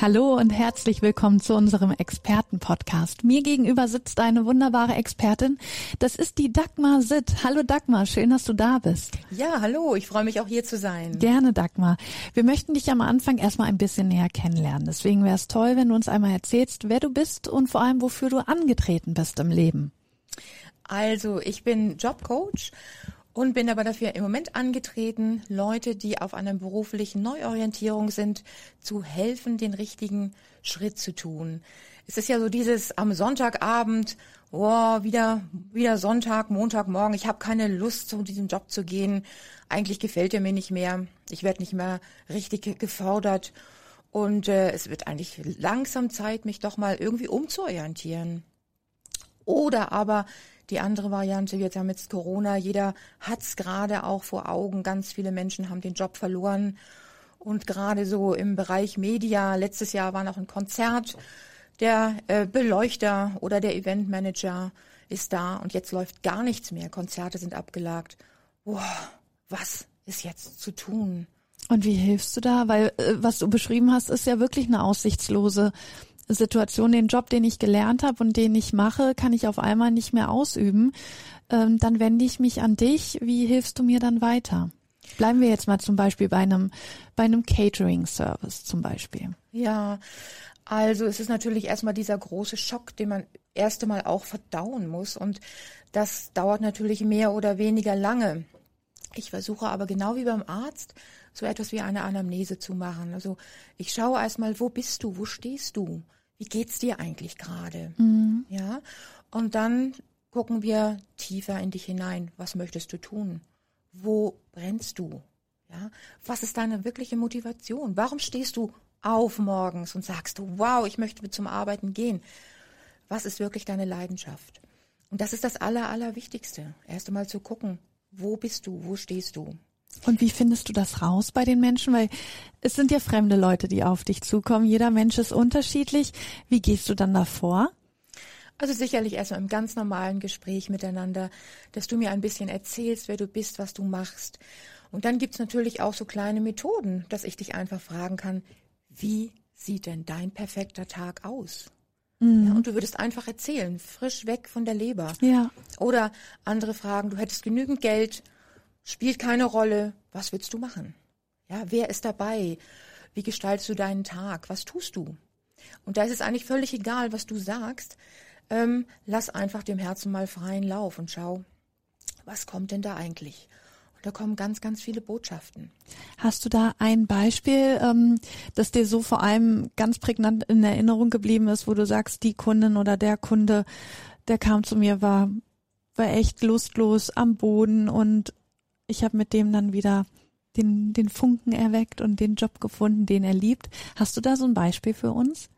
Hallo und herzlich willkommen zu unserem Expertenpodcast. Mir gegenüber sitzt eine wunderbare Expertin. Das ist die Dagmar Sitt. Hallo Dagmar, schön, dass du da bist. Ja, hallo, ich freue mich auch hier zu sein. Gerne, Dagmar. Wir möchten dich am Anfang erstmal ein bisschen näher kennenlernen. Deswegen wäre es toll, wenn du uns einmal erzählst, wer du bist und vor allem, wofür du angetreten bist im Leben. Also, ich bin Jobcoach und bin aber dafür im Moment angetreten, Leute, die auf einer beruflichen Neuorientierung sind, zu helfen, den richtigen Schritt zu tun. Es ist ja so dieses am Sonntagabend, oh, wieder wieder Sonntag, Montagmorgen, ich habe keine Lust zu diesem Job zu gehen. Eigentlich gefällt er mir nicht mehr. Ich werde nicht mehr richtig gefordert und äh, es wird eigentlich langsam Zeit, mich doch mal irgendwie umzuorientieren. Oder aber die andere Variante, wir haben jetzt Corona, jeder hat's gerade auch vor Augen. Ganz viele Menschen haben den Job verloren. Und gerade so im Bereich Media, letztes Jahr war noch ein Konzert, der äh, Beleuchter oder der Eventmanager ist da und jetzt läuft gar nichts mehr. Konzerte sind abgelagt. Boah, was ist jetzt zu tun? Und wie hilfst du da? Weil äh, was du beschrieben hast, ist ja wirklich eine aussichtslose Situation, den Job, den ich gelernt habe und den ich mache, kann ich auf einmal nicht mehr ausüben, ähm, dann wende ich mich an dich. Wie hilfst du mir dann weiter? Bleiben wir jetzt mal zum Beispiel bei einem, bei einem Catering-Service zum Beispiel. Ja, also es ist natürlich erstmal dieser große Schock, den man erst einmal auch verdauen muss. Und das dauert natürlich mehr oder weniger lange. Ich versuche aber genau wie beim Arzt so etwas wie eine Anamnese zu machen. Also ich schaue erstmal, wo bist du, wo stehst du, wie geht's dir eigentlich gerade, mhm. ja? Und dann gucken wir tiefer in dich hinein. Was möchtest du tun? Wo brennst du? Ja? Was ist deine wirkliche Motivation? Warum stehst du auf morgens und sagst du, wow, ich möchte zum Arbeiten gehen? Was ist wirklich deine Leidenschaft? Und das ist das Aller, Allerwichtigste. Erst einmal zu gucken, wo bist du, wo stehst du? Und wie findest du das raus bei den Menschen? Weil es sind ja fremde Leute, die auf dich zukommen. Jeder Mensch ist unterschiedlich. Wie gehst du dann davor? Also sicherlich erstmal im ganz normalen Gespräch miteinander, dass du mir ein bisschen erzählst, wer du bist, was du machst. Und dann gibt's natürlich auch so kleine Methoden, dass ich dich einfach fragen kann, wie sieht denn dein perfekter Tag aus? Mhm. Ja, und du würdest einfach erzählen, frisch weg von der Leber. Ja. Oder andere fragen, du hättest genügend Geld, spielt keine Rolle. Was willst du machen? Ja, wer ist dabei? Wie gestaltest du deinen Tag? Was tust du? Und da ist es eigentlich völlig egal, was du sagst. Ähm, lass einfach dem Herzen mal freien Lauf und schau, was kommt denn da eigentlich? Und da kommen ganz, ganz viele Botschaften. Hast du da ein Beispiel, ähm, das dir so vor allem ganz prägnant in Erinnerung geblieben ist, wo du sagst, die Kundin oder der Kunde, der kam zu mir, war, war echt lustlos am Boden und ich habe mit dem dann wieder den, den Funken erweckt und den Job gefunden, den er liebt. Hast du da so ein Beispiel für uns?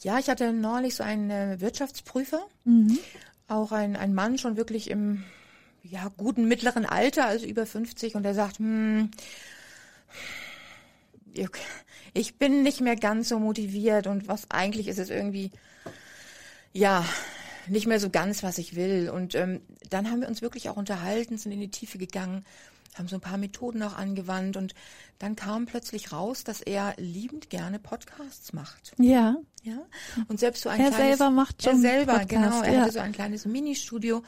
Ja, ich hatte neulich so einen äh, Wirtschaftsprüfer, mhm. auch ein, ein Mann schon wirklich im ja, guten mittleren Alter, also über 50, und der sagt, hm, ich bin nicht mehr ganz so motiviert und was eigentlich ist es irgendwie, ja, nicht mehr so ganz, was ich will. Und ähm, dann haben wir uns wirklich auch unterhalten, sind in die Tiefe gegangen, haben so ein paar Methoden auch angewandt und dann kam plötzlich raus, dass er liebend gerne Podcasts macht. Ja. Ja. Und selbst so ein er kleines, selber macht schon er selber, Podcast, genau. Er ja. hatte so ein kleines Ministudio,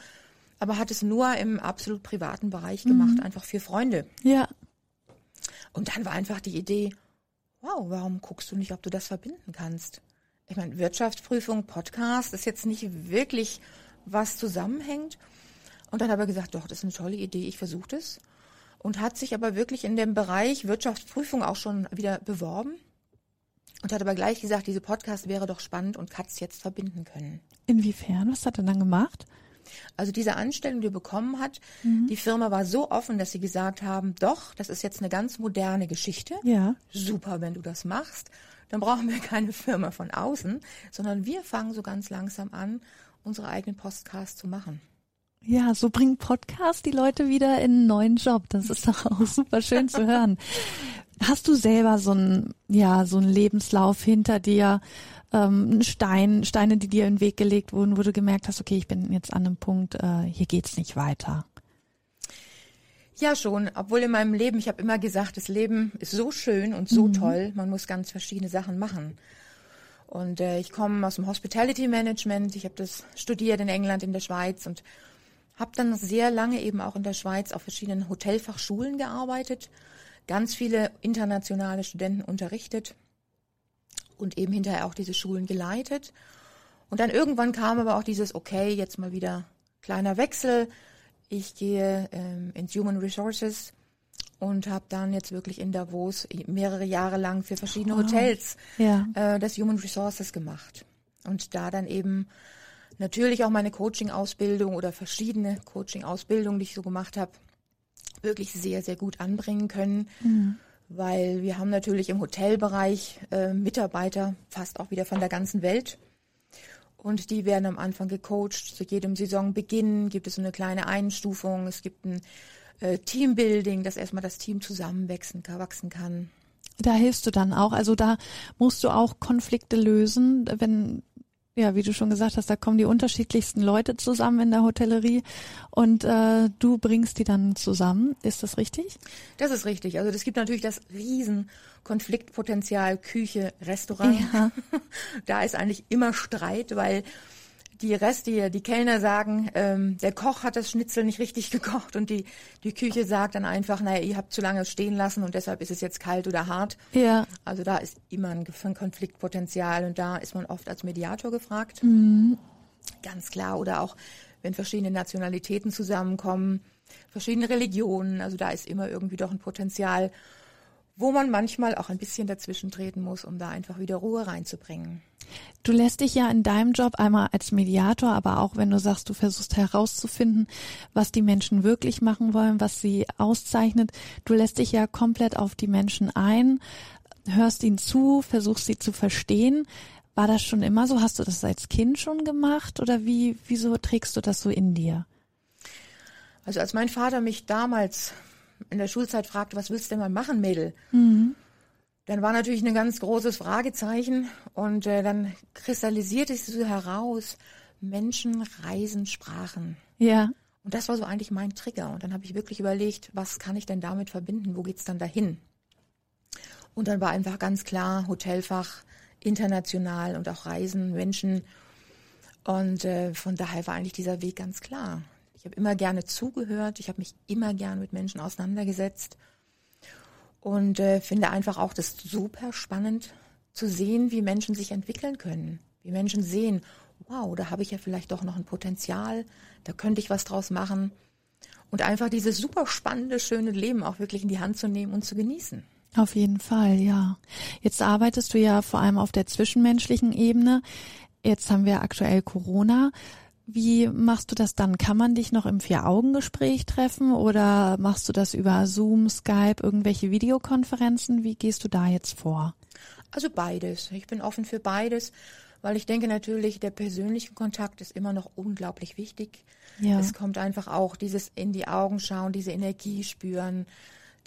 aber hat es nur im absolut privaten Bereich gemacht, Mhm. einfach für Freunde. Ja. Und dann war einfach die Idee, wow, warum guckst du nicht, ob du das verbinden kannst? Ich meine, Wirtschaftsprüfung, Podcast ist jetzt nicht wirklich was zusammenhängt. Und dann hat er gesagt, doch, das ist eine tolle Idee, ich versuche das. Und hat sich aber wirklich in dem Bereich Wirtschaftsprüfung auch schon wieder beworben. Und hat aber gleich gesagt, diese Podcast wäre doch spannend und hat's jetzt verbinden können. Inwiefern? Was hat er dann gemacht? Also diese Anstellung, die er bekommen hat, die Firma war so offen, dass sie gesagt haben, doch, das ist jetzt eine ganz moderne Geschichte. Ja. Super, wenn du das machst. Dann brauchen wir keine Firma von außen, sondern wir fangen so ganz langsam an, unsere eigenen Podcasts zu machen. Ja, so bringt Podcast die Leute wieder in einen neuen Job. Das ist doch auch super schön zu hören. Hast du selber so einen, ja, so einen Lebenslauf hinter dir, ähm, Stein, Steine, die dir in den Weg gelegt wurden, wo du gemerkt hast, okay, ich bin jetzt an einem Punkt, äh, hier geht's nicht weiter? Ja, schon. Obwohl in meinem Leben, ich habe immer gesagt, das Leben ist so schön und so mhm. toll, man muss ganz verschiedene Sachen machen. Und äh, ich komme aus dem Hospitality Management, ich habe das studiert in England, in der Schweiz und habe dann sehr lange eben auch in der Schweiz auf verschiedenen Hotelfachschulen gearbeitet, ganz viele internationale Studenten unterrichtet und eben hinterher auch diese Schulen geleitet. Und dann irgendwann kam aber auch dieses, okay, jetzt mal wieder kleiner Wechsel, ich gehe ähm, ins Human Resources und habe dann jetzt wirklich in Davos mehrere Jahre lang für verschiedene oh, Hotels ja. äh, das Human Resources gemacht. Und da dann eben natürlich auch meine Coaching-Ausbildung oder verschiedene Coaching-Ausbildungen, die ich so gemacht habe, wirklich sehr, sehr gut anbringen können. Mhm. Weil wir haben natürlich im Hotelbereich äh, Mitarbeiter fast auch wieder von der ganzen Welt. Und die werden am Anfang gecoacht. Zu jedem Saisonbeginn gibt es so eine kleine Einstufung. Es gibt ein äh, Teambuilding, dass erstmal das Team zusammenwachsen wachsen kann. Da hilfst du dann auch. Also da musst du auch Konflikte lösen, wenn ja, wie du schon gesagt hast, da kommen die unterschiedlichsten Leute zusammen in der Hotellerie und äh, du bringst die dann zusammen. Ist das richtig? Das ist richtig. Also es gibt natürlich das riesen Konfliktpotenzial Küche, Restaurant. Ja. da ist eigentlich immer Streit, weil die Reste, die Kellner sagen, ähm, der Koch hat das Schnitzel nicht richtig gekocht und die, die Küche sagt dann einfach, naja, ihr habt zu lange stehen lassen und deshalb ist es jetzt kalt oder hart. Ja. Also da ist immer ein Konfliktpotenzial und da ist man oft als Mediator gefragt. Mhm. Ganz klar. Oder auch, wenn verschiedene Nationalitäten zusammenkommen, verschiedene Religionen, also da ist immer irgendwie doch ein Potenzial, wo man manchmal auch ein bisschen dazwischen treten muss, um da einfach wieder Ruhe reinzubringen. Du lässt dich ja in deinem Job einmal als Mediator, aber auch wenn du sagst, du versuchst herauszufinden, was die Menschen wirklich machen wollen, was sie auszeichnet, du lässt dich ja komplett auf die Menschen ein, hörst ihnen zu, versuchst sie zu verstehen. War das schon immer so? Hast du das als Kind schon gemacht oder wie, wieso trägst du das so in dir? Also als mein Vater mich damals in der Schulzeit fragte, was willst du denn mal machen, Mädel? Mhm dann war natürlich ein ganz großes Fragezeichen und äh, dann kristallisierte es so heraus, Menschen, Reisen, Sprachen. Ja. Und das war so eigentlich mein Trigger. Und dann habe ich wirklich überlegt, was kann ich denn damit verbinden? Wo geht's dann dahin? Und dann war einfach ganz klar Hotelfach, international und auch Reisen, Menschen. Und äh, von daher war eigentlich dieser Weg ganz klar. Ich habe immer gerne zugehört, ich habe mich immer gerne mit Menschen auseinandergesetzt und äh, finde einfach auch das super spannend zu sehen, wie Menschen sich entwickeln können, wie Menschen sehen, wow, da habe ich ja vielleicht doch noch ein Potenzial, da könnte ich was draus machen und einfach dieses super spannende, schöne Leben auch wirklich in die Hand zu nehmen und zu genießen. Auf jeden Fall, ja. Jetzt arbeitest du ja vor allem auf der zwischenmenschlichen Ebene. Jetzt haben wir aktuell Corona. Wie machst du das dann? Kann man dich noch im Vier-Augen-Gespräch treffen oder machst du das über Zoom, Skype, irgendwelche Videokonferenzen? Wie gehst du da jetzt vor? Also beides. Ich bin offen für beides, weil ich denke natürlich, der persönliche Kontakt ist immer noch unglaublich wichtig. Ja. Es kommt einfach auch dieses in die Augen schauen, diese Energie spüren,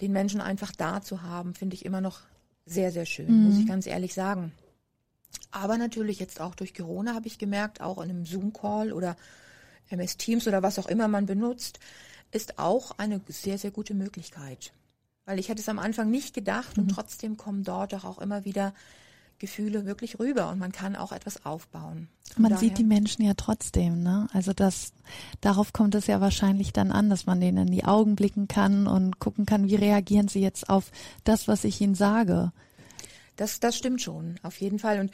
den Menschen einfach da zu haben, finde ich immer noch sehr, sehr schön, mhm. muss ich ganz ehrlich sagen. Aber natürlich jetzt auch durch Corona habe ich gemerkt, auch in einem Zoom-Call oder MS Teams oder was auch immer man benutzt, ist auch eine sehr, sehr gute Möglichkeit. Weil ich hätte es am Anfang nicht gedacht mhm. und trotzdem kommen dort doch auch immer wieder Gefühle wirklich rüber und man kann auch etwas aufbauen. Von man daher. sieht die Menschen ja trotzdem, ne? Also das, darauf kommt es ja wahrscheinlich dann an, dass man denen in die Augen blicken kann und gucken kann, wie reagieren sie jetzt auf das, was ich ihnen sage. Das, das stimmt schon, auf jeden Fall. Und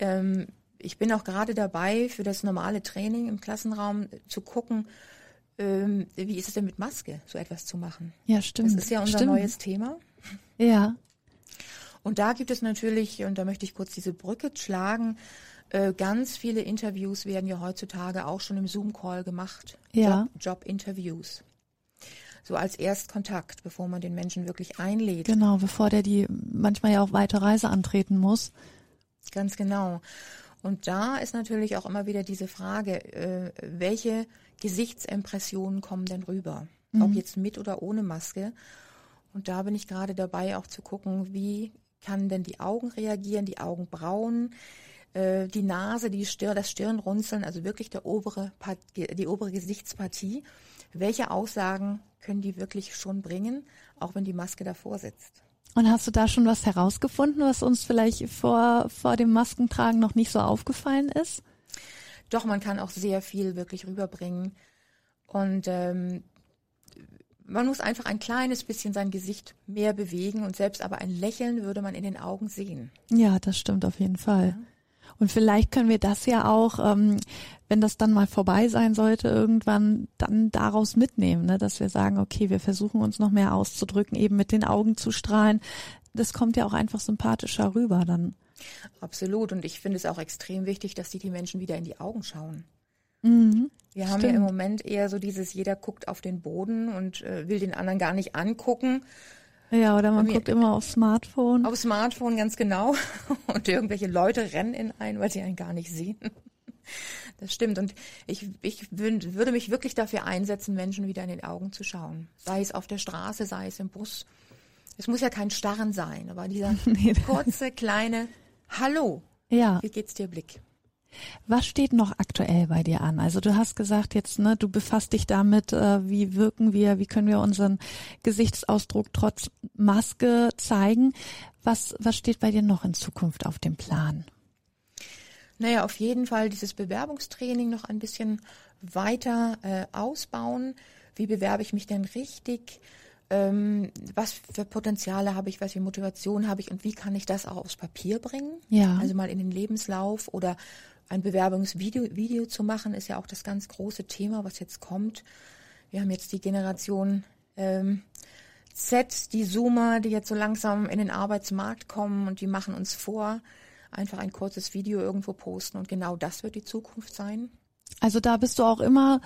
ähm, ich bin auch gerade dabei, für das normale Training im Klassenraum zu gucken, ähm, wie ist es denn mit Maske, so etwas zu machen. Ja, stimmt. Das ist ja unser stimmt. neues Thema. Ja. Und da gibt es natürlich, und da möchte ich kurz diese Brücke schlagen, äh, ganz viele Interviews werden ja heutzutage auch schon im Zoom-Call gemacht. Ja. Job-Interviews. So als Erstkontakt, bevor man den Menschen wirklich einlädt. Genau, bevor der die manchmal ja auch weite Reise antreten muss. Ganz genau. Und da ist natürlich auch immer wieder diese Frage, äh, welche Gesichtsimpressionen kommen denn rüber? Mhm. Ob jetzt mit oder ohne Maske. Und da bin ich gerade dabei, auch zu gucken, wie kann denn die Augen reagieren, die Augenbrauen, äh, die Nase, die Stirn, das Stirnrunzeln, also wirklich der obere, die obere Gesichtspartie. Welche Aussagen können die wirklich schon bringen, auch wenn die Maske davor sitzt? Und hast du da schon was herausgefunden, was uns vielleicht vor, vor dem Maskentragen noch nicht so aufgefallen ist? Doch, man kann auch sehr viel wirklich rüberbringen. Und ähm, man muss einfach ein kleines bisschen sein Gesicht mehr bewegen und selbst aber ein Lächeln würde man in den Augen sehen. Ja, das stimmt auf jeden Fall. Ja. Und vielleicht können wir das ja auch, ähm, wenn das dann mal vorbei sein sollte, irgendwann dann daraus mitnehmen, ne? dass wir sagen, okay, wir versuchen uns noch mehr auszudrücken, eben mit den Augen zu strahlen. Das kommt ja auch einfach sympathischer rüber dann. Absolut. Und ich finde es auch extrem wichtig, dass die die Menschen wieder in die Augen schauen. Mhm, wir haben stimmt. ja im Moment eher so dieses, jeder guckt auf den Boden und äh, will den anderen gar nicht angucken. Ja, oder man guckt immer aufs Smartphone. Auf Smartphone, ganz genau. Und irgendwelche Leute rennen in ein, weil sie einen gar nicht sehen. Das stimmt. Und ich, ich würde mich wirklich dafür einsetzen, Menschen wieder in den Augen zu schauen. Sei es auf der Straße, sei es im Bus. Es muss ja kein Starren sein, aber dieser kurze, kleine Hallo. Ja. Wie geht's dir Blick? Was steht noch aktuell bei dir an? Also du hast gesagt jetzt, ne, du befasst dich damit, äh, wie wirken wir, wie können wir unseren Gesichtsausdruck trotz Maske zeigen. Was, was steht bei dir noch in Zukunft auf dem Plan? Naja, auf jeden Fall dieses Bewerbungstraining noch ein bisschen weiter äh, ausbauen. Wie bewerbe ich mich denn richtig? Ähm, was für Potenziale habe ich, was für Motivation habe ich und wie kann ich das auch aufs Papier bringen? Ja. Also mal in den Lebenslauf oder ein Bewerbungsvideo Video zu machen, ist ja auch das ganz große Thema, was jetzt kommt. Wir haben jetzt die Generation ähm, Z, die Zoomer, die jetzt so langsam in den Arbeitsmarkt kommen und die machen uns vor, einfach ein kurzes Video irgendwo posten und genau das wird die Zukunft sein. Also da bist du auch immer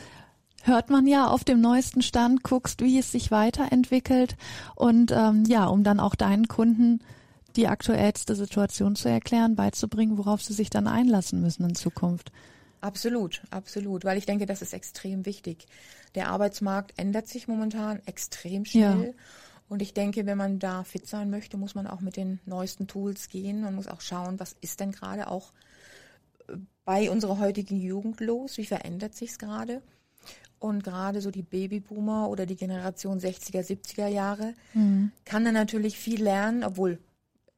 hört man ja auf dem neuesten Stand, guckst, wie es sich weiterentwickelt und ähm, ja, um dann auch deinen Kunden die aktuellste Situation zu erklären, beizubringen, worauf sie sich dann einlassen müssen in Zukunft. Absolut, absolut, weil ich denke, das ist extrem wichtig. Der Arbeitsmarkt ändert sich momentan extrem schnell. Ja. Und ich denke, wenn man da fit sein möchte, muss man auch mit den neuesten Tools gehen und muss auch schauen, was ist denn gerade auch äh, bei unserer heutigen Jugend los? Wie verändert sich's gerade? Und gerade so die Babyboomer oder die Generation 60er, 70er Jahre mhm. kann dann natürlich viel lernen, obwohl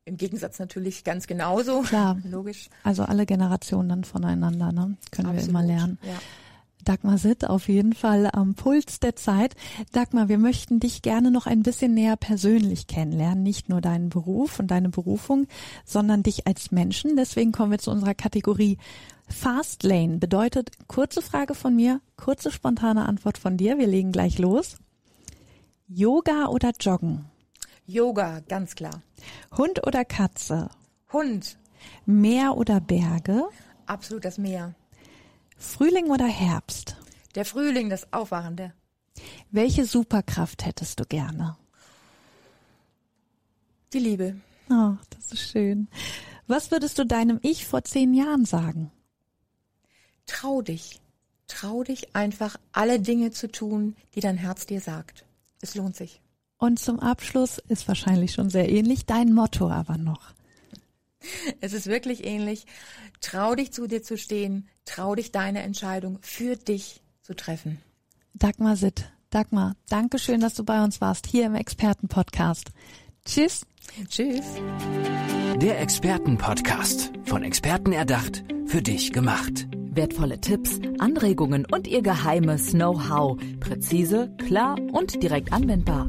im Gegensatz natürlich ganz genauso. Klar. Logisch. Also alle Generationen dann voneinander, ne? Können Absolut. wir immer lernen. Ja. Dagmar Sitt auf jeden Fall am Puls der Zeit. Dagmar, wir möchten dich gerne noch ein bisschen näher persönlich kennenlernen. Nicht nur deinen Beruf und deine Berufung, sondern dich als Menschen. Deswegen kommen wir zu unserer Kategorie Fast Lane. Bedeutet kurze Frage von mir, kurze spontane Antwort von dir. Wir legen gleich los. Yoga oder Joggen? Yoga, ganz klar. Hund oder Katze? Hund. Meer oder Berge? Absolut das Meer. Frühling oder Herbst? Der Frühling, das Aufwachende. Welche Superkraft hättest du gerne? Die Liebe. Oh, das ist schön. Was würdest du deinem Ich vor zehn Jahren sagen? Trau dich. Trau dich einfach, alle Dinge zu tun, die dein Herz dir sagt. Es lohnt sich. Und zum Abschluss ist wahrscheinlich schon sehr ähnlich dein Motto aber noch. Es ist wirklich ähnlich. Trau dich zu dir zu stehen, trau dich deine Entscheidung für dich zu treffen. Dagmar Sitt. Dagmar, danke schön, dass du bei uns warst, hier im Expertenpodcast. Tschüss. Tschüss. Der Expertenpodcast. Von Experten erdacht, für dich gemacht. Wertvolle Tipps, Anregungen und ihr geheimes Know-how. Präzise, klar und direkt anwendbar.